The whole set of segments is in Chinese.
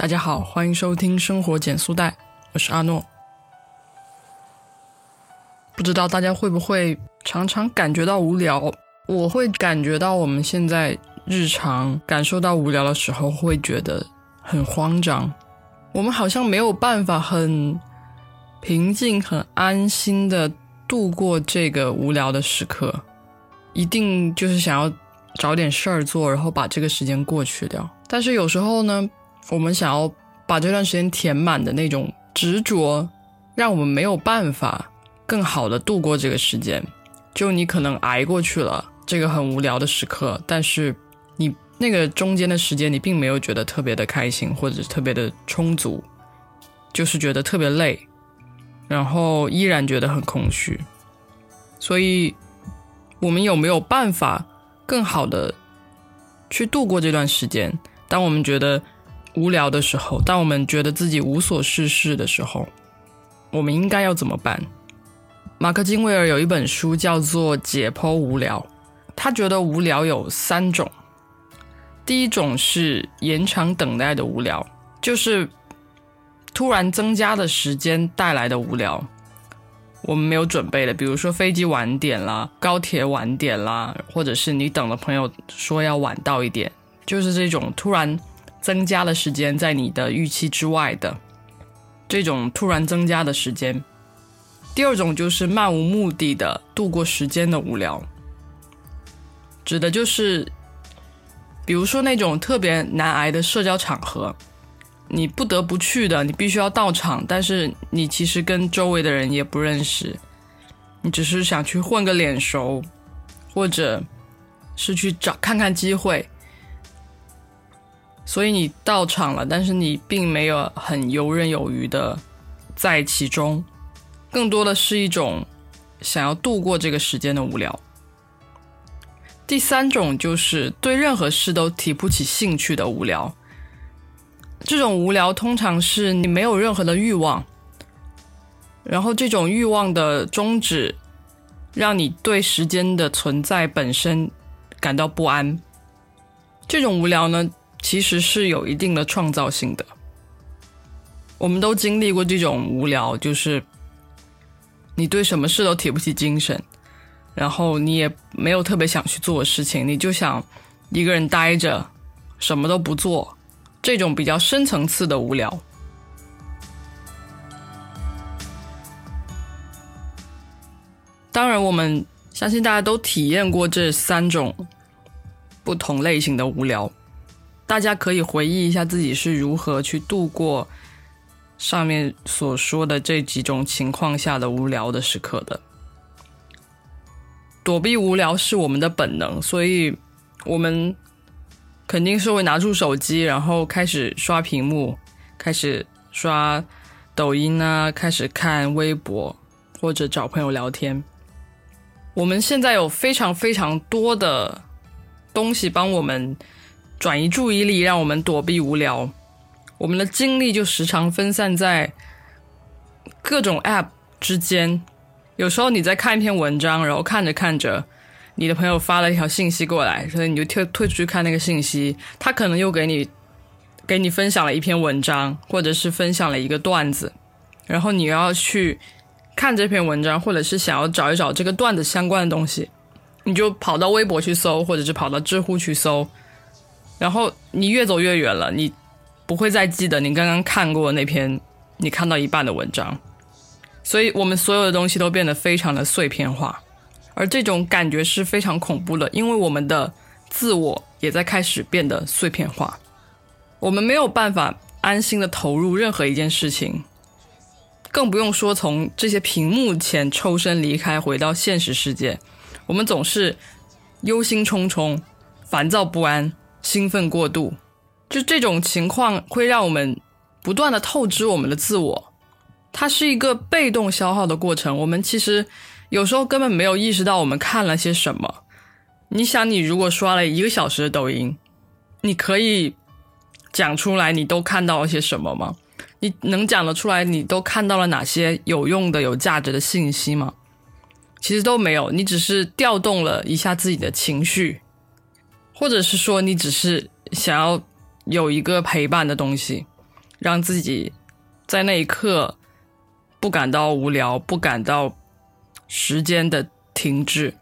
大家好，欢迎收听生活减速带，我是阿诺。不知道大家会不会常常感觉到无聊？我会感觉到我们现在日常感受到无聊的时候，会觉得很慌张。我们好像没有办法很平静、很安心的度过这个无聊的时刻，一定就是想要找点事儿做，然后把这个时间过去掉。但是有时候呢？我们想要把这段时间填满的那种执着，让我们没有办法更好的度过这个时间。就你可能挨过去了这个很无聊的时刻，但是你那个中间的时间，你并没有觉得特别的开心或者特别的充足，就是觉得特别累，然后依然觉得很空虚。所以，我们有没有办法更好的去度过这段时间？当我们觉得。无聊的时候，当我们觉得自己无所事事的时候，我们应该要怎么办？马克金威尔有一本书叫做《解剖无聊》，他觉得无聊有三种。第一种是延长等待的无聊，就是突然增加的时间带来的无聊。我们没有准备的，比如说飞机晚点啦，高铁晚点啦，或者是你等了朋友说要晚到一点，就是这种突然。增加了时间在你的预期之外的这种突然增加的时间。第二种就是漫无目的的度过时间的无聊，指的就是比如说那种特别难挨的社交场合，你不得不去的，你必须要到场，但是你其实跟周围的人也不认识，你只是想去混个脸熟，或者是去找看看机会。所以你到场了，但是你并没有很游刃有余的在其中，更多的是一种想要度过这个时间的无聊。第三种就是对任何事都提不起兴趣的无聊。这种无聊通常是你没有任何的欲望，然后这种欲望的终止，让你对时间的存在本身感到不安。这种无聊呢？其实是有一定的创造性的。我们都经历过这种无聊，就是你对什么事都提不起精神，然后你也没有特别想去做的事情，你就想一个人待着，什么都不做，这种比较深层次的无聊。当然，我们相信大家都体验过这三种不同类型的无聊。大家可以回忆一下自己是如何去度过上面所说的这几种情况下的无聊的时刻的。躲避无聊是我们的本能，所以我们肯定是会拿出手机，然后开始刷屏幕，开始刷抖音啊，开始看微博或者找朋友聊天。我们现在有非常非常多的东西帮我们。转移注意力，让我们躲避无聊。我们的精力就时常分散在各种 App 之间。有时候你在看一篇文章，然后看着看着，你的朋友发了一条信息过来，所以你就退退出去看那个信息。他可能又给你给你分享了一篇文章，或者是分享了一个段子，然后你要去看这篇文章，或者是想要找一找这个段子相关的东西，你就跑到微博去搜，或者是跑到知乎去搜。然后你越走越远了，你不会再记得你刚刚看过那篇你看到一半的文章，所以我们所有的东西都变得非常的碎片化，而这种感觉是非常恐怖的，因为我们的自我也在开始变得碎片化，我们没有办法安心的投入任何一件事情，更不用说从这些屏幕前抽身离开，回到现实世界，我们总是忧心忡忡，烦躁不安。兴奋过度，就这种情况会让我们不断的透支我们的自我，它是一个被动消耗的过程。我们其实有时候根本没有意识到我们看了些什么。你想，你如果刷了一个小时的抖音，你可以讲出来你都看到了些什么吗？你能讲得出来你都看到了哪些有用的、有价值的信息吗？其实都没有，你只是调动了一下自己的情绪。或者是说，你只是想要有一个陪伴的东西，让自己在那一刻不感到无聊，不感到时间的停滞。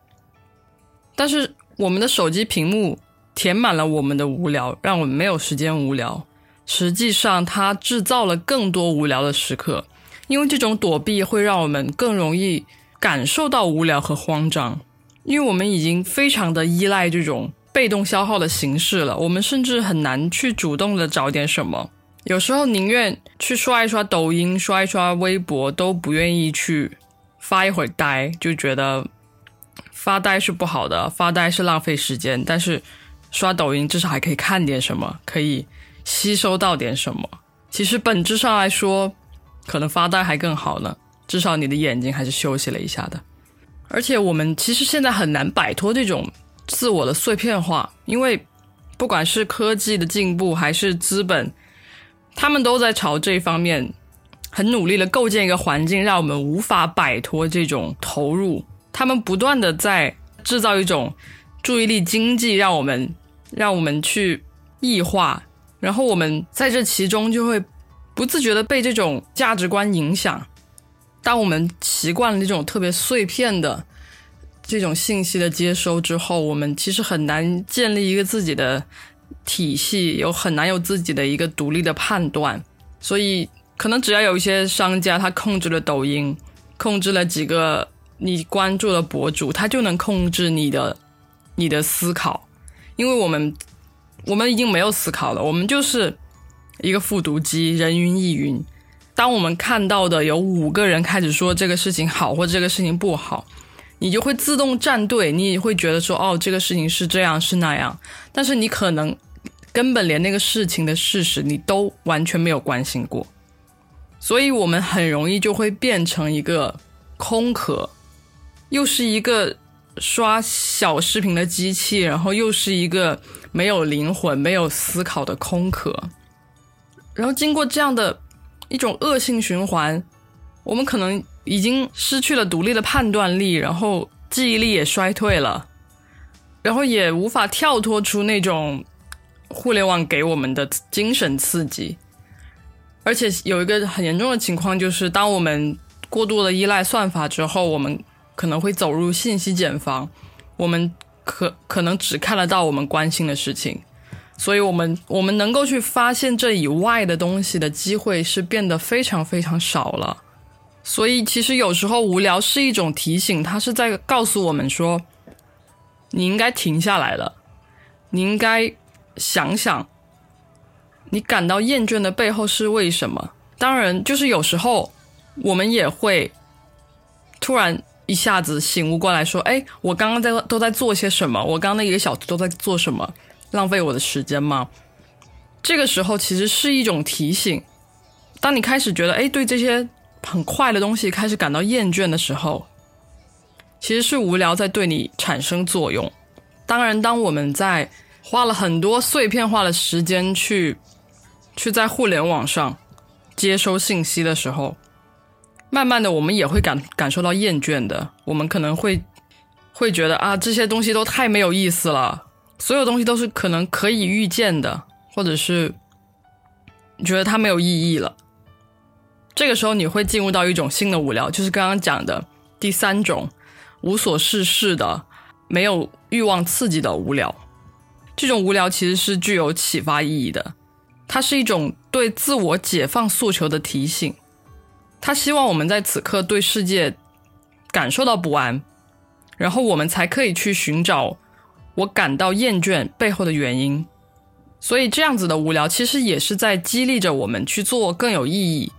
但是我们的手机屏幕填满了我们的无聊，让我们没有时间无聊。实际上，它制造了更多无聊的时刻，因为这种躲避会让我们更容易感受到无聊和慌张，因为我们已经非常的依赖这种被动消耗的形式了，我们甚至很难去主动的找点什么，有时候宁愿去刷一刷抖音、刷一刷微博，都不愿意去发一会儿呆，就觉得发呆是不好的，发呆是浪费时间，但是刷抖音至少还可以看点什么，可以。吸收到点什么？其实本质上来说，可能发呆还更好呢。至少你的眼睛还是休息了一下的。而且我们其实现在很难摆脱这种自我的碎片化，因为不管是科技的进步还是资本，他们都在朝这方面很努力的构建一个环境，让我们无法摆脱这种投入。他们不断的在制造一种注意力经济，让我们让我们去异化。然后我们在这其中就会不自觉的被这种价值观影响。当我们习惯了这种特别碎片的这种信息的接收之后，我们其实很难建立一个自己的体系，有很难有自己的一个独立的判断。所以，可能只要有一些商家他控制了抖音，控制了几个你关注的博主，他就能控制你的你的思考，因为我们。我们已经没有思考了，我们就是一个复读机，人云亦云。当我们看到的有五个人开始说这个事情好或这个事情不好，你就会自动站队，你也会觉得说哦，这个事情是这样是那样。但是你可能根本连那个事情的事实你都完全没有关心过，所以我们很容易就会变成一个空壳，又是一个。刷小视频的机器，然后又是一个没有灵魂、没有思考的空壳。然后经过这样的一种恶性循环，我们可能已经失去了独立的判断力，然后记忆力也衰退了，然后也无法跳脱出那种互联网给我们的精神刺激。而且有一个很严重的情况，就是当我们过度的依赖算法之后，我们。可能会走入信息茧房，我们可可能只看得到我们关心的事情，所以我们我们能够去发现这以外的东西的机会是变得非常非常少了。所以其实有时候无聊是一种提醒，它是在告诉我们说，你应该停下来了，你应该想想，你感到厌倦的背后是为什么？当然，就是有时候我们也会突然。一下子醒悟过来，说：“哎，我刚刚在都在做些什么？我刚刚那一个小时都在做什么？浪费我的时间吗？”这个时候其实是一种提醒。当你开始觉得，哎，对这些很快的东西开始感到厌倦的时候，其实是无聊在对你产生作用。当然，当我们在花了很多碎片化的时间去去在互联网上接收信息的时候。慢慢的，我们也会感感受到厌倦的。我们可能会会觉得啊，这些东西都太没有意思了。所有东西都是可能可以预见的，或者是觉得它没有意义了。这个时候，你会进入到一种新的无聊，就是刚刚讲的第三种无所事事的、没有欲望刺激的无聊。这种无聊其实是具有启发意义的，它是一种对自我解放诉求的提醒。他希望我们在此刻对世界感受到不安，然后我们才可以去寻找我感到厌倦背后的原因。所以这样子的无聊，其实也是在激励着我们去做更有意义、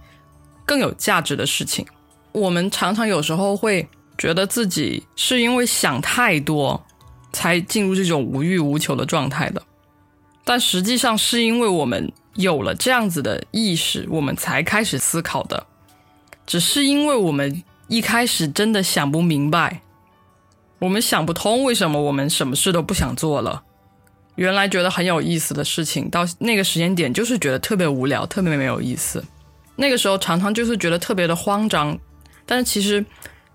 更有价值的事情。我们常常有时候会觉得自己是因为想太多才进入这种无欲无求的状态的，但实际上是因为我们有了这样子的意识，我们才开始思考的。只是因为我们一开始真的想不明白，我们想不通为什么我们什么事都不想做了。原来觉得很有意思的事情，到那个时间点就是觉得特别无聊，特别没有意思。那个时候常常就是觉得特别的慌张。但是其实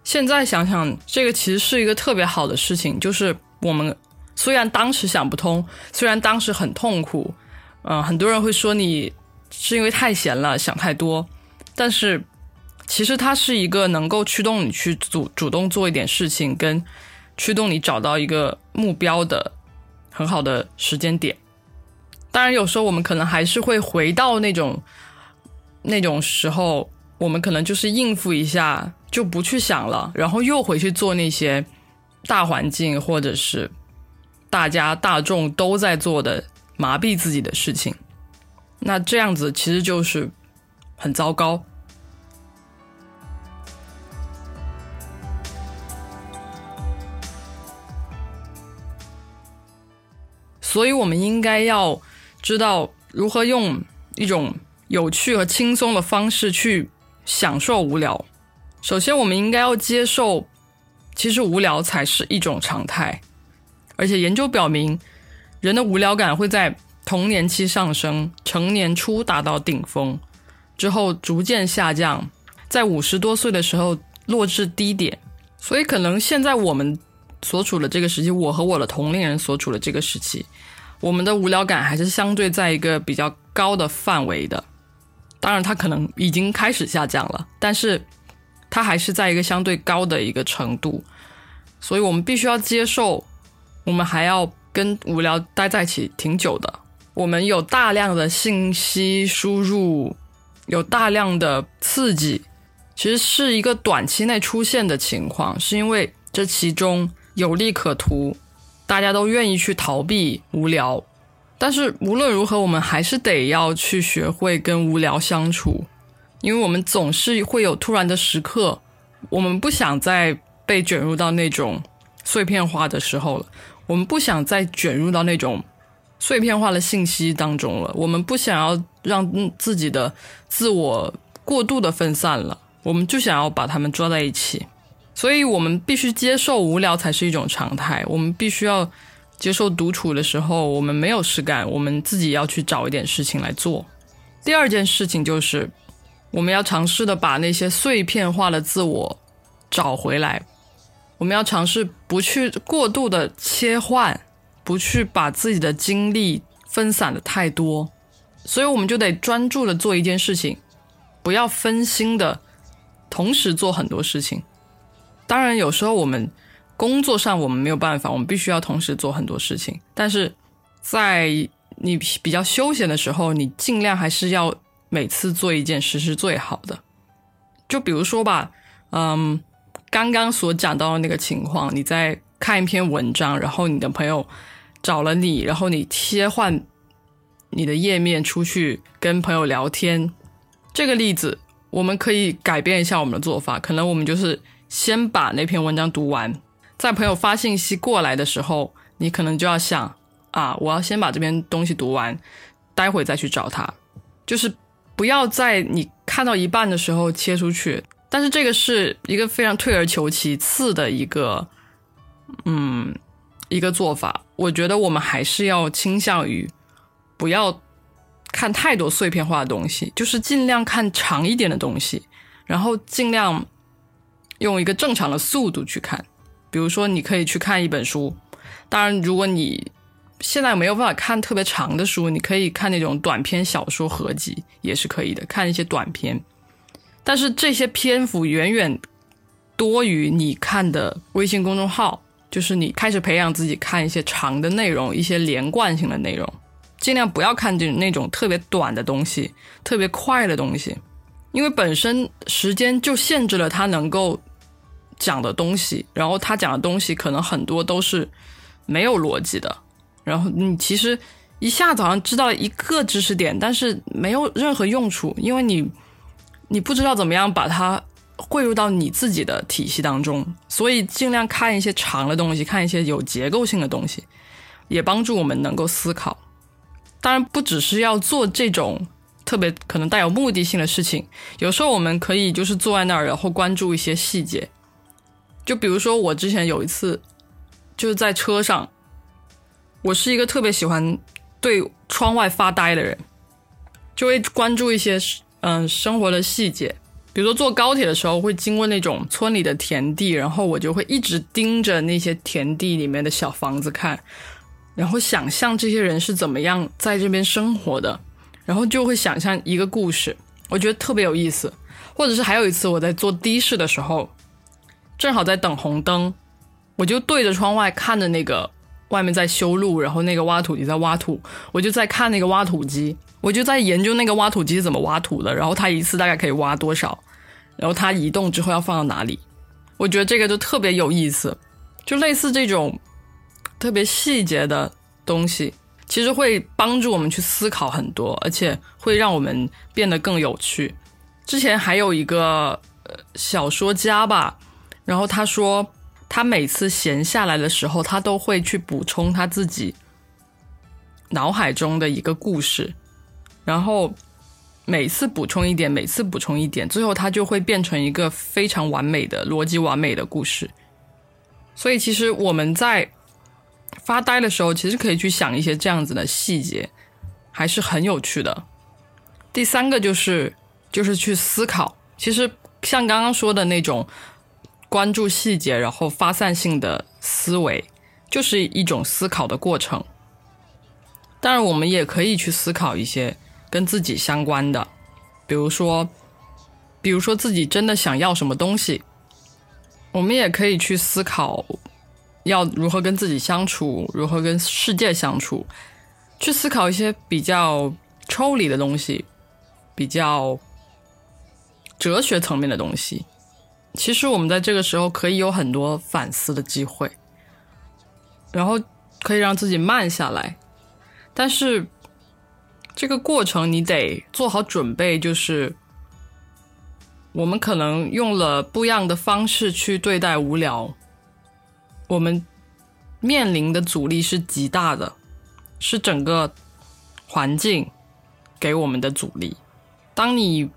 现在想想，这个其实是一个特别好的事情。就是我们虽然当时想不通，虽然当时很痛苦，嗯，很多人会说你。是因为太闲了，想太多。但是其实它是一个能够驱动你去主主动做一点事情，跟驱动你找到一个目标的很好的时间点。当然，有时候我们可能还是会回到那种那种时候，我们可能就是应付一下，就不去想了，然后又回去做那些大环境或者是大家大众都在做的麻痹自己的事情。那这样子其实就是很糟糕。所以，我们应该要。知道如何用一种有趣和轻松的方式去享受无聊。首先，我们应该要接受，其实无聊才是一种常态。而且研究表明，人的无聊感会在童年期上升，成年初达到顶峰，之后逐渐下降，在五十多岁的时候落至低点。所以，可能现在我们所处的这个时期，我和我的同龄人所处的这个时期。我们的无聊感还是相对在一个比较高的范围的，当然它可能已经开始下降了，但是它还是在一个相对高的一个程度，所以我们必须要接受，我们还要跟无聊待在一起挺久的。我们有大量的信息输入，有大量的刺激，其实是一个短期内出现的情况，是因为这其中有利可图。大家都愿意去逃避无聊，但是无论如何，我们还是得要去学会跟无聊相处，因为我们总是会有突然的时刻，我们不想再被卷入到那种碎片化的时候了，我们不想再卷入到那种碎片化的信息当中了，我们不想要让自己的自我过度的分散了，我们就想要把它们抓在一起。所以我们必须接受无聊才是一种常态。我们必须要接受独处的时候，我们没有事干，我们自己要去找一点事情来做。第二件事情就是，我们要尝试的把那些碎片化的自我找回来。我们要尝试不去过度的切换，不去把自己的精力分散的太多。所以我们就得专注的做一件事情，不要分心的同时做很多事情。当然，有时候我们工作上我们没有办法，我们必须要同时做很多事情。但是在你比较休闲的时候，你尽量还是要每次做一件事是最好的。就比如说吧，嗯，刚刚所讲到的那个情况，你在看一篇文章，然后你的朋友找了你，然后你切换你的页面出去跟朋友聊天，这个例子我们可以改变一下我们的做法，可能我们就是。先把那篇文章读完，在朋友发信息过来的时候，你可能就要想啊，我要先把这边东西读完，待会再去找他，就是不要在你看到一半的时候切出去。但是这个是一个非常退而求其次的一个，嗯，一个做法。我觉得我们还是要倾向于不要看太多碎片化的东西，就是尽量看长一点的东西，然后尽量。用一个正常的速度去看，比如说你可以去看一本书。当然，如果你现在没有办法看特别长的书，你可以看那种短篇小说合集也是可以的，看一些短篇。但是这些篇幅远远多于你看的微信公众号，就是你开始培养自己看一些长的内容，一些连贯性的内容，尽量不要看这那种特别短的东西，特别快的东西。因为本身时间就限制了他能够讲的东西，然后他讲的东西可能很多都是没有逻辑的，然后你其实一下子好像知道一个知识点，但是没有任何用处，因为你你不知道怎么样把它汇入到你自己的体系当中，所以尽量看一些长的东西，看一些有结构性的东西，也帮助我们能够思考。当然，不只是要做这种。特别可能带有目的性的事情，有时候我们可以就是坐在那儿，然后关注一些细节。就比如说，我之前有一次就是在车上，我是一个特别喜欢对窗外发呆的人，就会关注一些嗯生活的细节。比如说坐高铁的时候，会经过那种村里的田地，然后我就会一直盯着那些田地里面的小房子看，然后想象这些人是怎么样在这边生活的。然后就会想象一个故事，我觉得特别有意思。或者是还有一次我在坐的士的时候，正好在等红灯，我就对着窗外看着那个外面在修路，然后那个挖土机在挖土，我就在看那个挖土机，我就在研究那个挖土机怎么挖土的，然后它一次大概可以挖多少，然后它移动之后要放到哪里，我觉得这个就特别有意思，就类似这种特别细节的东西。其实会帮助我们去思考很多，而且会让我们变得更有趣。之前还有一个小说家吧，然后他说，他每次闲下来的时候，他都会去补充他自己脑海中的一个故事，然后每次补充一点，每次补充一点，最后他就会变成一个非常完美的逻辑完美的故事。所以，其实我们在。发呆的时候，其实可以去想一些这样子的细节，还是很有趣的。第三个就是就是去思考，其实像刚刚说的那种关注细节，然后发散性的思维，就是一种思考的过程。当然，我们也可以去思考一些跟自己相关的，比如说，比如说自己真的想要什么东西，我们也可以去思考。要如何跟自己相处，如何跟世界相处，去思考一些比较抽离的东西，比较哲学层面的东西。其实我们在这个时候可以有很多反思的机会，然后可以让自己慢下来。但是这个过程你得做好准备，就是我们可能用了不一样的方式去对待无聊。我们面临的阻力是极大的，是整个环境给我们的阻力。当你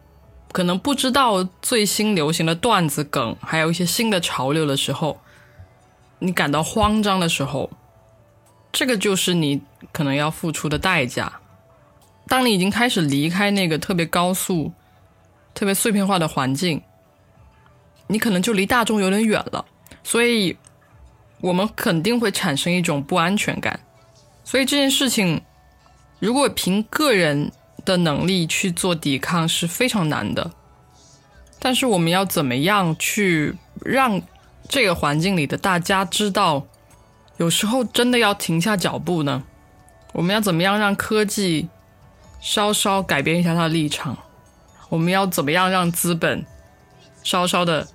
可能不知道最新流行的段子梗，还有一些新的潮流的时候，你感到慌张的时候，这个就是你可能要付出的代价。当你已经开始离开那个特别高速、特别碎片化的环境，你可能就离大众有点远了。所以。我们肯定会产生一种不安全感，所以这件事情，如果凭个人的能力去做抵抗是非常难的。但是我们要怎么样去让这个环境里的大家知道，有时候真的要停下脚步呢？我们要怎么样让科技稍稍改变一下它的立场？我们要怎么样让资本稍稍的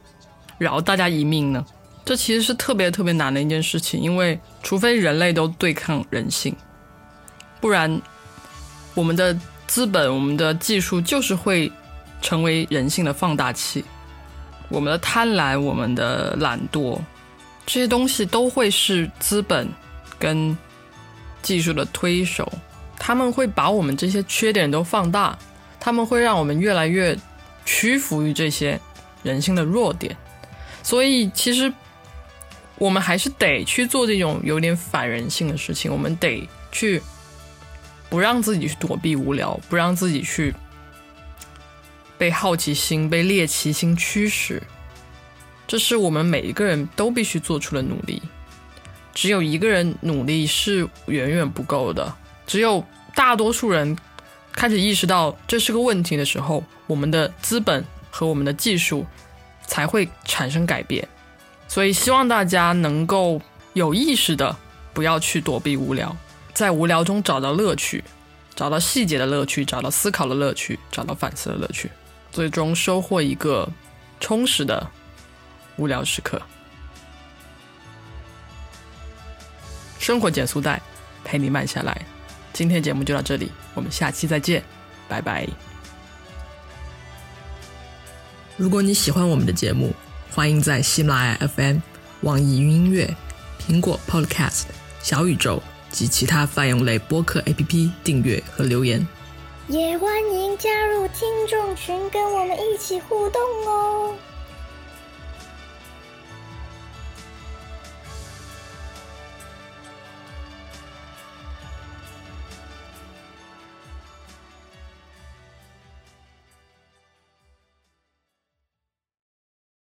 饶大家一命呢？这其实是特别特别难的一件事情，因为除非人类都对抗人性，不然我们的资本、我们的技术就是会成为人性的放大器。我们的贪婪、我们的懒惰，这些东西都会是资本跟技术的推手，他们会把我们这些缺点都放大，他们会让我们越来越屈服于这些人性的弱点，所以其实。我们还是得去做这种有点反人性的事情，我们得去不让自己去躲避无聊，不让自己去被好奇心、被猎奇心驱使，这是我们每一个人都必须做出的努力。只有一个人努力是远远不够的，只有大多数人开始意识到这是个问题的时候，我们的资本和我们的技术才会产生改变。所以，希望大家能够有意识的不要去躲避无聊，在无聊中找到乐趣，找到细节的乐趣，找到思考的乐趣，找到反思的乐趣，最终收获一个充实的无聊时刻。生活减速带，陪你慢下来。今天节目就到这里，我们下期再见，拜拜。如果你喜欢我们的节目，欢迎在喜马拉雅 FM、网易云音乐、苹果 Podcast、小宇宙及其他泛用类播客 APP 订阅和留言。也欢迎加入听众群，跟我们一起互动哦。